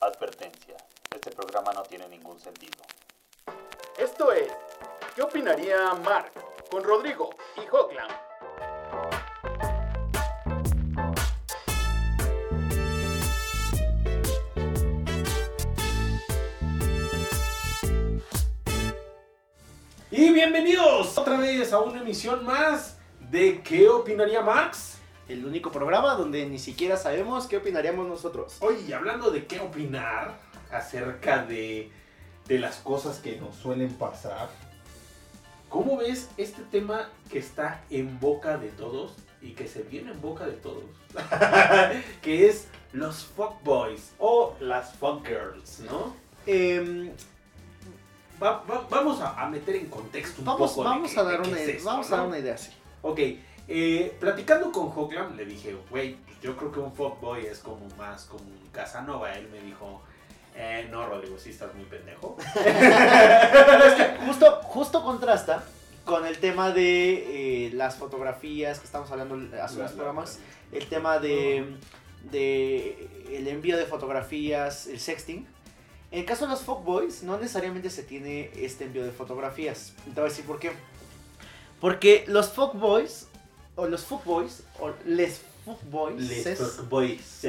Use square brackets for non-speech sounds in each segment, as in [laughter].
Advertencia. Este programa no tiene ningún sentido. Esto es ¿Qué opinaría Mark con Rodrigo y Hoagland? Y bienvenidos otra vez a una emisión más de ¿Qué opinaría Marx? El único programa donde ni siquiera sabemos qué opinaríamos nosotros. Oye, hablando de qué opinar acerca de, de las cosas que nos suelen pasar, ¿cómo ves este tema que está en boca de todos y que se viene en boca de todos? [laughs] que es los fuckboys o las fuckgirls, ¿no? Em, Va- va- vamos a, a meter en contexto un vamos poco. de vamos qué- a de dar qué una, es esto, vamos a ¿no? dar una idea así. Ok, eh, platicando con Hoagland le dije, güey, pues yo creo que un fuckboy es como más como un Casanova. Él me dijo, eh, no, Rodrigo, sí estás muy pendejo. [laughs] Es que justo, justo contrasta con el tema de eh, las fotografías que estamos hablando hace unos programas. El tema de, de el envío de fotografías, el sexting. En el caso de los fuckboys, no necesariamente se tiene este envío de fotografías. Te voy a decir por qué. Porque los fuckboys, o los fuckboys, o les fuckboys, Les es- fuckboys. [laughs]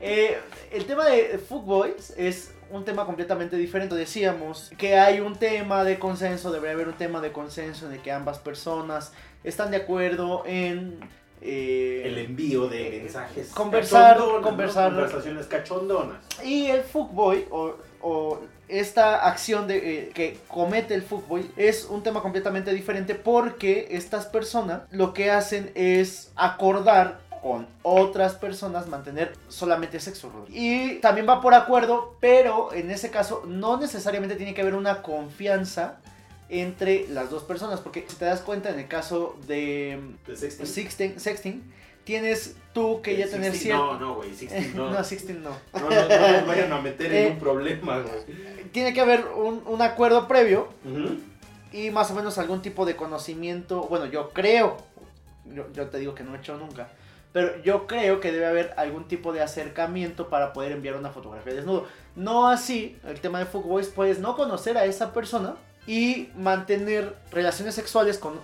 Eh, el tema de Fuckboys es un tema completamente diferente. Decíamos que hay un tema de consenso, debería haber un tema de consenso en el que ambas personas están de acuerdo en... eh, El envío de mensajes. Conversar, conversar. Conversaciones cachondonas. y el Fuckboy, o, o esta acción de, eh, que comete el Fuckboy, es un tema completamente diferente porque estas personas lo que hacen es acordar con otras personas mantener solamente sexo. Y también va por acuerdo, pero en ese caso no necesariamente tiene que haber una confianza entre las dos personas, porque si te das cuenta en el caso de ¿De sexting? sexting, sexting tienes tú que ya Eh, tener cierto... No, no, güey, sixteen [laughs] no. no, sexting no. No, no, no [laughs] vayan a meter Eh, en un problema, güey. Tiene que haber un, un acuerdo previo y más o menos algún tipo de conocimiento. Bueno, yo creo, yo, yo te digo que no he hecho nunca, pero yo creo que debe haber algún tipo de acercamiento para poder enviar una fotografía desnudo. No así, el tema de Fuckboys, puedes no conocer a esa persona y mantener relaciones sexuales con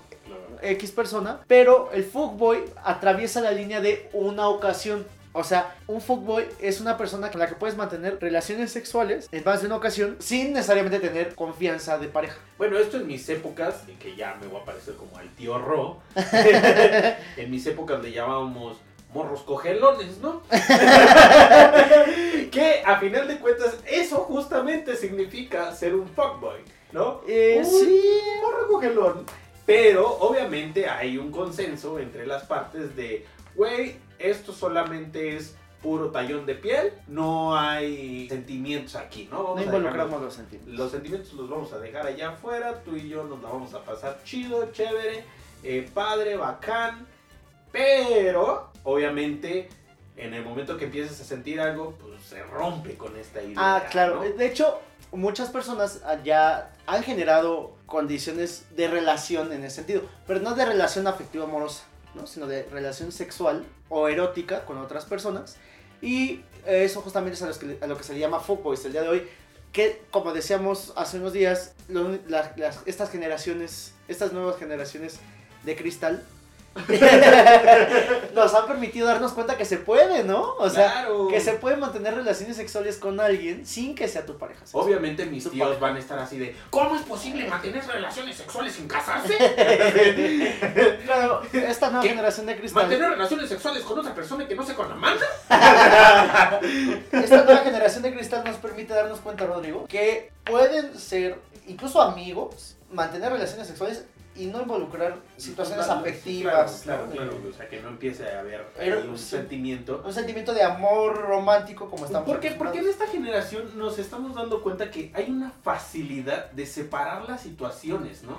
X persona, pero el fuckboy atraviesa la línea de una ocasión. O sea, un fuckboy es una persona con la que puedes mantener relaciones sexuales en más de una ocasión sin necesariamente tener confianza de pareja. Bueno, esto en mis épocas, y que ya me voy a parecer como al tío Ro, [laughs] en mis épocas le llamábamos morros cogelones, ¿no? [laughs] que a final de cuentas, eso justamente significa ser un fuckboy, ¿no? Eh, Un sí. morro cogelón. Pero obviamente hay un consenso entre las partes de, güey, esto solamente es puro tallón de piel, no hay sentimientos aquí, ¿no? No Vamos a involucramos los sentimientos. los sentimientos los vamos a dejar allá afuera, tú y yo nos la vamos a pasar chido, chévere, eh, padre, bacán, pero obviamente en el momento que empieces a sentir algo, pues se rompe con esta idea. Ah, claro. ¿no? De hecho, muchas personas ah, ya han generado condiciones de relación en ese sentido, pero no de relación afectiva amorosa, ¿no? sino de relación sexual o erótica con otras personas. Y eso justamente es a, los que- a lo que se le llama fuckboys el día de hoy, que como decíamos hace unos días, lo- la- las- estas generaciones, estas nuevas generaciones de cristal, [laughs] nos han permitido darnos cuenta que se puede, ¿no? O sea, Claro. que se puede mantener relaciones sexuales con alguien sin que sea tu pareja. sexual. Obviamente mis tíos pareja. van a estar así de, ¿cómo es posible mantener relaciones sexuales sin casarse? [laughs] Claro, esta nueva ¿Qué? generación de cristal. ¿Mantener relaciones sexuales con otra persona que no se con la manda? Esta nueva generación de cristal nos permite darnos cuenta, Rodrigo, que pueden ser incluso amigos, mantener relaciones sexuales y no involucrar situaciones Claro, afectivas. Claro, ¿no? claro, claro, o sea, que no empiece a haber Pero, un sí. sentimiento. Un sentimiento de amor romántico como estamos ¿Por qué? Porque en esta generación nos estamos dando cuenta que hay una facilidad de separar las situaciones, ¿no?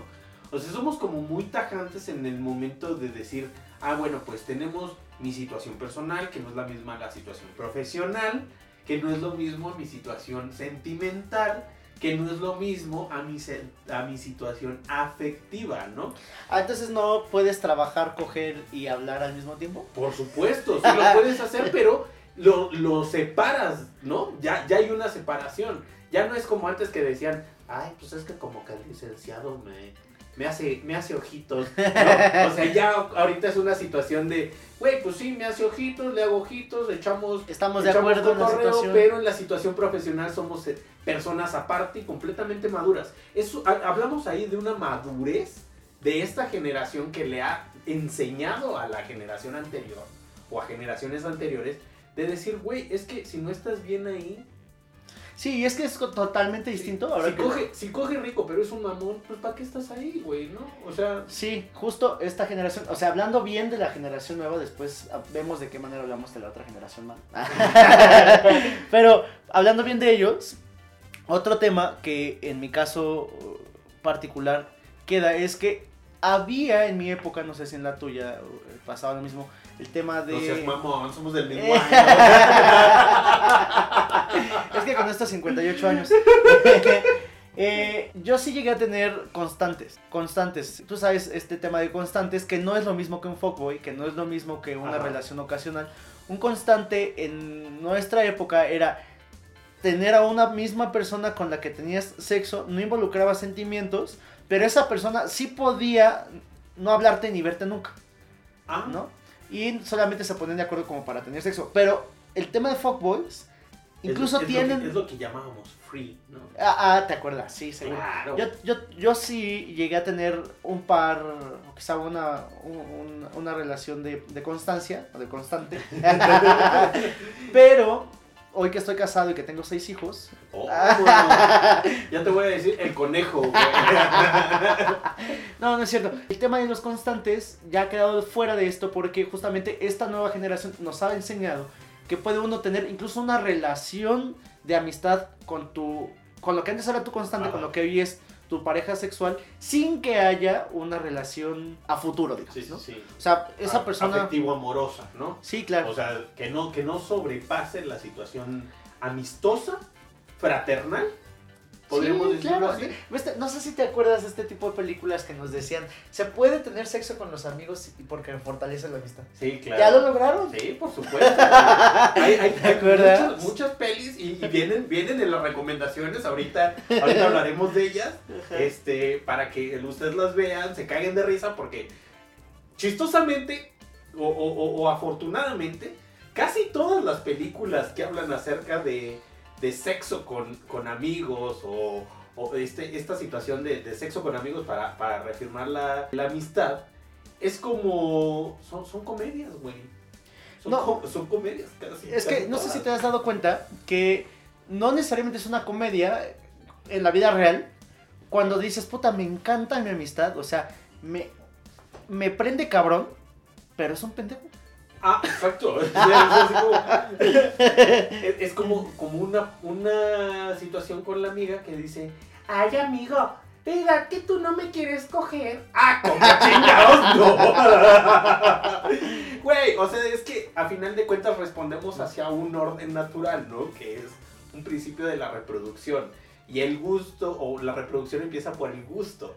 O sea, somos como muy tajantes en el momento de decir, ah, bueno, pues tenemos mi situación personal, que no es la misma la situación profesional, que no es lo mismo mi situación sentimental, que no es lo mismo a mi, a mi situación afectiva, ¿no? Ah, entonces no puedes trabajar, coger y hablar al mismo tiempo. Por supuesto, sí lo puedes hacer, pero lo, lo separas, ¿no? Ya, ya hay una separación. Ya no es como antes que decían, ay, pues es que como que el licenciado me, me, hace, me hace ojitos. [laughs] ¿no? O sea, ya ahorita es una situación de, güey, pues sí, me hace ojitos, le hago ojitos, echamos Estamos de echamos acuerdo en la cotorreo, situación. pero en la situación profesional somos eh, personas aparte y completamente maduras. Eso, ha- hablamos ahí de una madurez de esta generación que le ha enseñado a la generación anterior o a generaciones anteriores de decir, güey, es que si no estás bien ahí, Sí, y es que es totalmente distinto. Ahora si, que- coge, si coge rico, pero es un mamón, pues ¿para qué estás ahí, güey? ¿No? O sea, Sí, justo esta generación, o sea, hablando bien de la generación nueva, después ah, vemos de qué manera hablamos de la otra generación mal. [laughs] Pero hablando bien de ellos, otro tema que en mi caso uh, particular queda es que había en mi época, no sé si en la tuya uh, pasaba lo mismo, el tema de... no seas mamón, somos del mismo [laughs] año. es que con estos 58 años. [laughs] eh, yo sí llegué a tener constantes. Constantes. Tú sabes, este tema de constantes, que no es lo mismo que un fuckboy, que no es lo mismo que una Ajá. relación ocasional. Un constante en nuestra época era tener a una misma persona con la que tenías sexo, no involucraba sentimientos, pero esa persona sí podía no hablarte ni verte nunca. Ah, ¿no? Y solamente se ponen de acuerdo como para tener sexo. Pero el tema de fuckboys, Es- incluso es lo que- tienen... es lo que llamábamos free, ¿no? Ah, ah, ¿te acuerdas? Sí, seguro. Claro. Yo, yo, yo sí llegué a tener un par, o quizá una, un- un- una relación de, de constancia, o de constante. [laughs] [laughs] Pero hoy que estoy casado y que tengo seis hijos, Oh, [laughs] ya te voy a decir el conejo, güey. [laughs] No, no es cierto. El tema de los constantes ya ha quedado fuera de esto porque justamente esta nueva generación nos ha enseñado que puede uno tener incluso una relación de amistad con tu con lo que antes era tu constante, Ajá. con lo que hoy es tu pareja sexual, sin que haya una relación a futuro, digamos, Sí, ¿no? sí. O sea, esa A- persona... Afectivo amorosa, ¿no? Sí, claro. O sea, que no, que no sobrepase la situación amistosa, fraternal, podríamos Sí, decirlo claro. así. No sé si te acuerdas de este tipo de películas que nos decían, se puede tener sexo con los amigos y porque fortalece la amistad. Sí, claro. ¿Ya lo lograron? Sí, por supuesto. [laughs] hay, hay- ¿Te hay acuerdas? muchas, muchas pelis y, y vienen, vienen en las recomendaciones. Ahorita, ahorita hablaremos de ellas. Este, para que ustedes las vean, se caguen de risa, porque chistosamente o, o- o- o afortunadamente, casi todas las películas que hablan acerca de, de sexo con, con amigos o, o este, esta situación de, de sexo con amigos para, para reafirmar la, la amistad, es como. Son, son comedias, güey. Son, No. son comedias casi. Es que no sé si te has dado cuenta que no necesariamente es una comedia en la vida real. Cuando dices, puta, me encanta mi amistad, o sea, me, me prende cabrón, pero es un pendejo. Ah, exacto. [laughs] Es, como, como una, una situación con la amiga que dice, ay amigo, ¿verdad que tú no me quieres coger? Ah, como chingados, no. [laughs] Güey, o sea, es que a final de cuentas respondemos hacia un orden natural, ¿no? Que es un principio de la reproducción. Y el gusto, o la reproducción empieza por el gusto.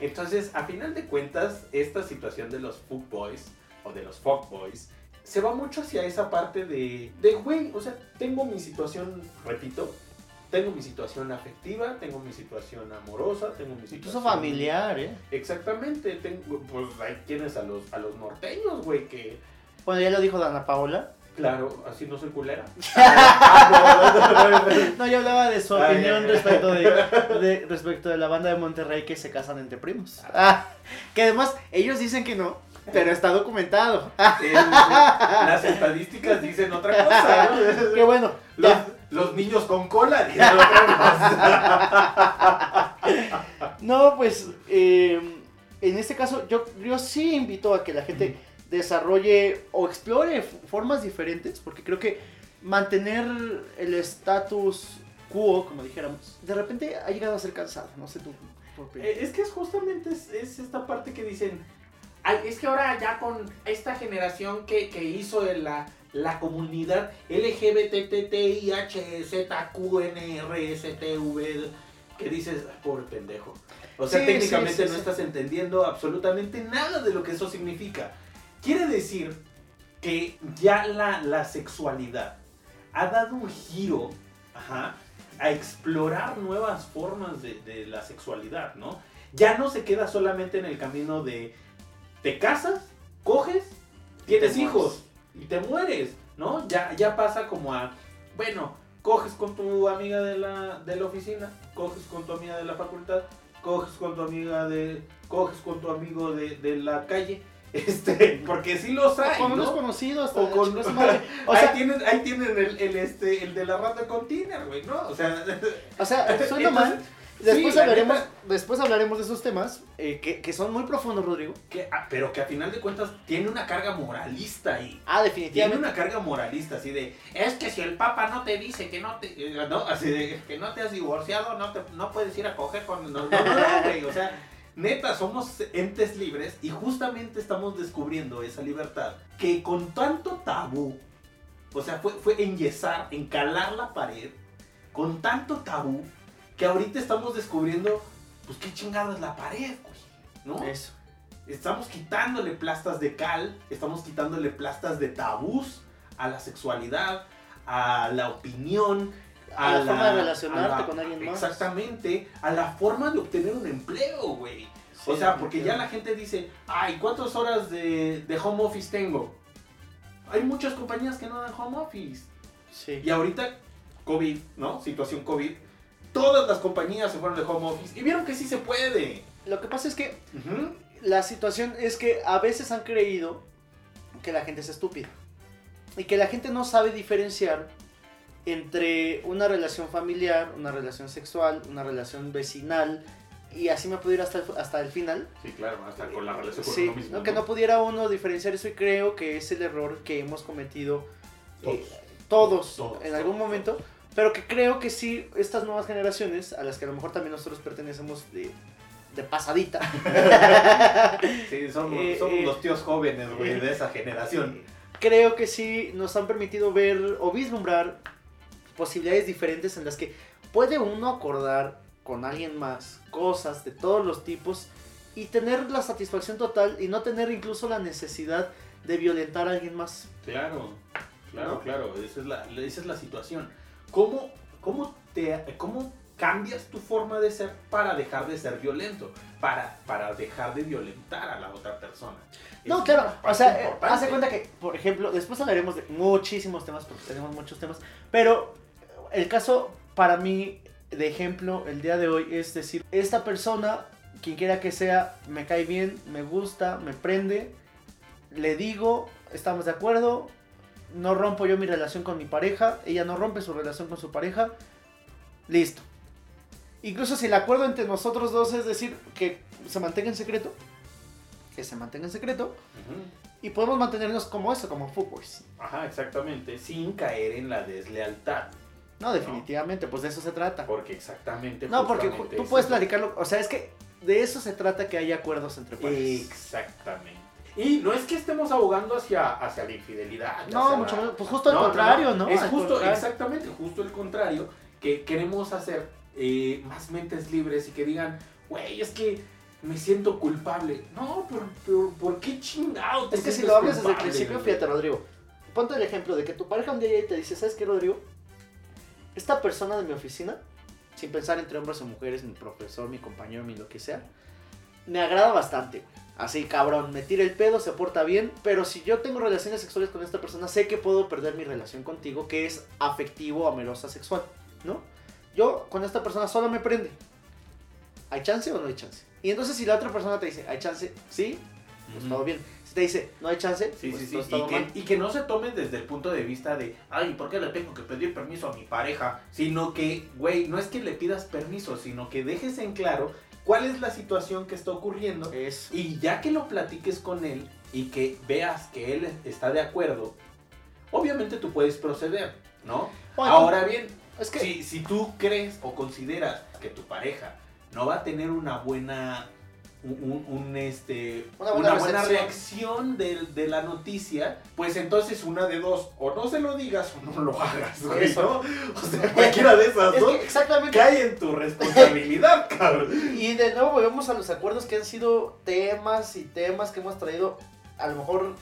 Entonces, a final de cuentas, esta situación de los fuckboys, o de los fuckboys, se va mucho hacia esa parte de, de, güey, o sea, tengo mi situación, repito, tengo mi situación afectiva, tengo mi situación amorosa, tengo mi situación... Incluso familiar, ¿eh? Exactamente, tengo, pues ahí tienes a los, a los norteños, güey, que, Bueno, ya lo dijo Dana Paola. claro, así no soy culera. No, yo hablaba de su Ah, opinión respecto de, de- respecto de la banda de Monterrey que se casan entre primos. Ah, que además, ellos dicen que no, pero está documentado. Las estadísticas dicen otra cosa, ¿no? [laughs] qué bueno. Los, niños con cola dicen otra cosa. No, pues eh, en este caso yo, yo sí invito a que la gente desarrolle o explore formas diferentes, porque creo que mantener el status quo, como dijéramos, de repente ha llegado a ser cansado, no sé tú. Eh, Es que es justamente es, es esta parte que dicen, "Ay, es que ahora ya con esta generación que, que hizo de la, la comunidad LGBTTIHZQNRSTV, que dices, "Ay, pobre pendejo. O sea, Sí, técnicamente sí, sí, no estás entendiendo absolutamente nada de lo que eso significa. Quiere decir que ya la, la sexualidad ha dado un giro ajá, a explorar nuevas formas de, de la sexualidad, ¿no? Ya no se queda solamente en el camino de te casas, coges, tienes hijos y te mueres, ¿no? Ya, ya pasa como a, bueno, coges con tu amiga de la, de la oficina, coges con tu amiga de la facultad, coges con tu amiga de, coges con tu amigo de, de la calle, [laughs] este, porque sí los hay, Con unos ¿no? conocidos, hasta O con-. [laughs] O ahí sea, tienen, ahí tienen el, el, este, el de la rata container, güey, ¿no? O sea, o sea, [laughs] suena entonces, mal. Después sí, la hablaremos, neta- después hablaremos de esos temas eh, que, que son muy profundos, Rodrigo. que, ah, pero que a final de cuentas tiene una carga moralista ahí. Ah, Tiene definitivamente. una carga moralista, así de, es que si el Papa no te dice que no te, eh, no, así de, que no te has divorciado, no, te, no puedes ir a coger con, no, no, güey, o sea, neta, somos entes libres y justamente estamos descubriendo esa libertad que con tanto tabú, o sea, fue, fue enyesar, encalar la pared, con tanto tabú, que ahorita estamos descubriendo, pues qué chingado es la pared, güey, ¿no? Eso. Estamos quitándole plastas de cal, estamos quitándole plastas de tabús a la sexualidad, a la opinión, A la forma de relacionarte con alguien más. Exactamente, a la forma de obtener un empleo, güey. Sí, o sea, porque ya la gente dice, ay, ¿cuántas horas de, de home office tengo? Hay muchas compañías que no dan home office. Sí. Y ahorita, COVID, ¿no? Situación COVID, todas las compañías se fueron de home office y vieron que sí se puede. Lo que pasa es que la situación es que a veces han creído que la gente es estúpida. Y que la gente no sabe diferenciar entre una relación familiar, una relación sexual, una relación vecinal. Y así me puedo ir hasta el, hasta el final. Sí, claro, hasta con la relación con Sí, uno mismo. no, que no pudiera uno diferenciar eso y creo que es el error que hemos cometido eh, todos, Todos, en algún todos, momento, pero que creo que sí, estas nuevas generaciones, a las que a lo mejor también nosotros pertenecemos de, de pasadita, [laughs] Sí, somos, Eh, somos eh, los tíos jóvenes, güey, de esa generación. creo que sí nos han permitido ver o vislumbrar posibilidades diferentes en las que puede uno acordar con alguien más cosas de todos los tipos y tener la satisfacción total y no tener incluso la necesidad de violentar a alguien más. Claro, claro, ¿No? claro, esa es la, esa es la situación. ¿Cómo, cómo, te, ¿Cómo cambias tu forma de ser para dejar de ser violento? Para, para dejar de violentar a la otra persona. No, Es claro, o sea, eh, hace cuenta que, por ejemplo, después hablaremos de muchísimos temas, porque tenemos muchos temas, pero el caso para mí, de ejemplo, el día de hoy es decir, esta persona, quien quiera que sea, me cae bien, me gusta, me prende, le digo, estamos de acuerdo, no rompo yo mi relación con mi pareja, ella no rompe su relación con su pareja, listo. Incluso si el acuerdo entre nosotros dos es decir que se mantenga en secreto, que se mantenga en secreto, y podemos mantenernos como eso, como fuckboys. Ajá, exactamente, sin caer en la deslealtad. No, definitivamente, pues de eso se trata. Porque exactamente. No, porque tú es puedes platicarlo, o sea, es que de eso se trata que haya acuerdos entre parejas. Exactamente. Y no es que estemos abogando hacia, hacia la infidelidad. No, mucho la- menos, pues justo al No, contrario, ¿no? Es justo, contrario. exactamente, justo el contrario, que queremos hacer eh, más mentes libres y que digan, güey, es que me siento culpable. No, pero, ¿por qué chingado te Es que si lo hablas desde el principio, fíjate, Rodrigo. Ponte el ejemplo de que tu pareja un día te dice, ¿sabes qué, Rodrigo? Esta persona de mi oficina, sin pensar entre hombres o mujeres, mi profesor, mi compañero, mi lo que sea, me agrada bastante. Así, cabrón, me tira el pedo, se porta bien, pero si yo tengo relaciones sexuales con esta persona, sé que puedo perder mi relación contigo, que es afectivo, amorosa, sexual, ¿no? Yo con esta persona solo me prende. ¿Hay chance o no hay chance? Y entonces si la otra persona te dice, ¿hay chance? Sí, pues Ujú. todo bien. Si te dice, no hay chance, Sí, pues sí, sí. Y que, mal. y que no se tomen desde el punto de vista de, ay, ¿por qué le tengo que pedir permiso a mi pareja? Sino que, güey, no es que le pidas permiso, sino que dejes en claro cuál es la situación que está ocurriendo. Es, Y ya que lo platiques con él y que veas que él está de acuerdo, obviamente tú puedes proceder, ¿no? Bueno, Ahora bien, es que si, si tú crees o consideras que tu pareja no va a tener una buena un, un- un, este Una una buena reacción de, de la noticia pues entonces una de dos o no se lo digas o no lo hagas güey, Eso. ¿no? o sea cualquiera de esas es dos que exactamente. cae en tu responsabilidad [laughs] cabrón Y de nuevo volvemos a los acuerdos que han sido temas y temas que hemos traído, a lo mejor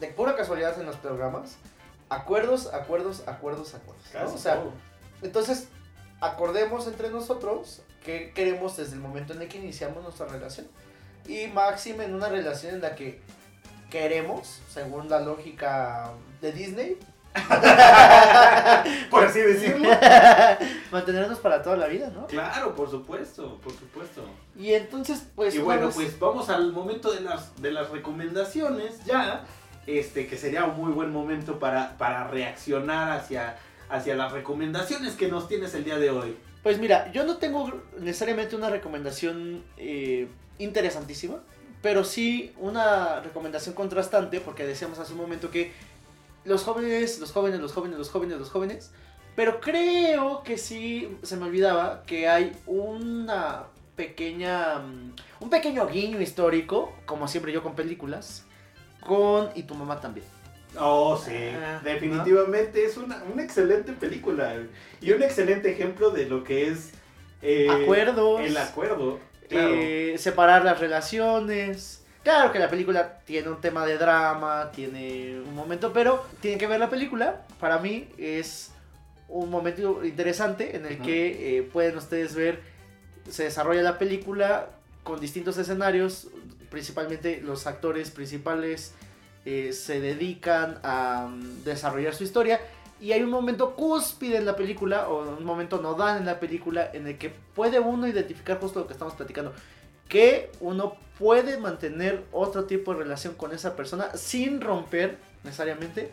de pura casualidad en los programas, acuerdos, acuerdos, acuerdos, acuerdos. ¿no? O sea, entonces, acordemos entre nosotros qué queremos desde el momento en el que iniciamos nuestra relación. Y máxime en una relación en la que queremos, según la lógica de Disney, [laughs] por así decirlo. [laughs] mantenernos para toda la vida, ¿no? Claro, por supuesto, por supuesto. Y entonces, pues... y bueno, pues vamos al momento de las, de las recomendaciones ya, este, que sería un muy buen momento para, para reaccionar hacia, hacia las recomendaciones que nos tienes el día de hoy. Pues mira, yo no tengo necesariamente una recomendación eh, interesantísima, pero sí una recomendación contrastante, porque decíamos hace un momento que los jóvenes, los jóvenes, los jóvenes, los jóvenes, los jóvenes, pero creo que sí se me olvidaba que hay una pequeña, mm, un pequeño guiño histórico, como siempre yo con películas, con Y tu mamá también. Oh, sí, Ah, definitivamente es una, una excelente película y un excelente ejemplo de lo que es eh, Acuerdos. el acuerdo. Claro. eh, separar las relaciones. Claro que la película tiene un tema de drama, tiene un momento, pero tienen que ver la película. Para mí es un momento interesante en el que eh, pueden ustedes ver, se desarrolla la película con distintos escenarios, principalmente los actores principales eh, se dedican a mm, desarrollar su historia y hay un momento cúspide en la película o un momento nodal en la película en el que puede uno identificar justo lo que estamos platicando que uno puede mantener otro tipo de relación con esa persona sin romper necesariamente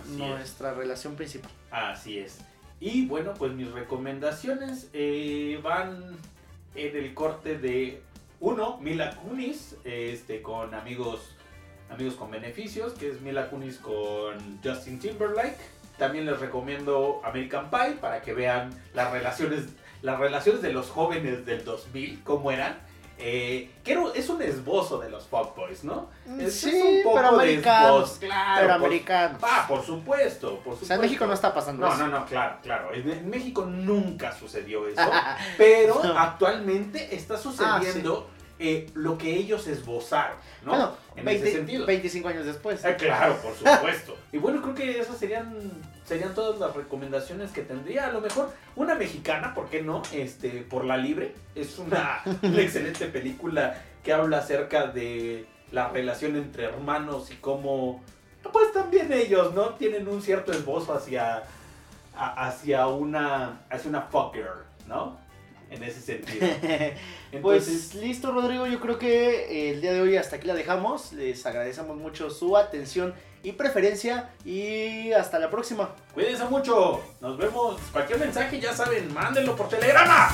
Así es. nuestra relación principal. Así es. Y bueno, pues mis recomendaciones eh, van en el corte de uno, Mila Kunis, este, con amigos, amigos con beneficios, que es Mila Kunis con Justin Timberlake. También les recomiendo American Pie para que vean las relaciones, las relaciones de los jóvenes del 2000, cómo eran. Eh, que es un esbozo de los fuckboys, ¿no? Es- es pero de americanos. esbozo, claro, pero americanos. Ah, por supuesto, por o supuesto. sea, en México no está pasando No, eso. no, no, claro, claro. En, México nunca sucedió eso. [laughs] pero No. actualmente está sucediendo eh, lo que ellos esbozaron, ¿no? Bueno, en 20 ese sentido. 25 años después. Eh, claro, por supuesto. [laughs] y bueno, creo que esas serían, serían todas las recomendaciones que tendría. A lo mejor una mexicana, ¿por qué no? Este, por la libre. Es una, [laughs] una excelente película que habla acerca de la relación entre hermanos y cómo, pues también ellos, ¿no? Tienen un cierto esbozo hacia, a- hacia una, hacia una fuck girl, ¿no? En ese sentido. [laughs] Pues listo, Rodrigo. Yo creo que eh, el día de hoy hasta aquí la dejamos. Les agradecemos mucho su atención y preferencia. Y hasta la próxima. cuídense mucho. Nos vemos. Cualquier mensaje, ya saben, mándenlo por telegrama.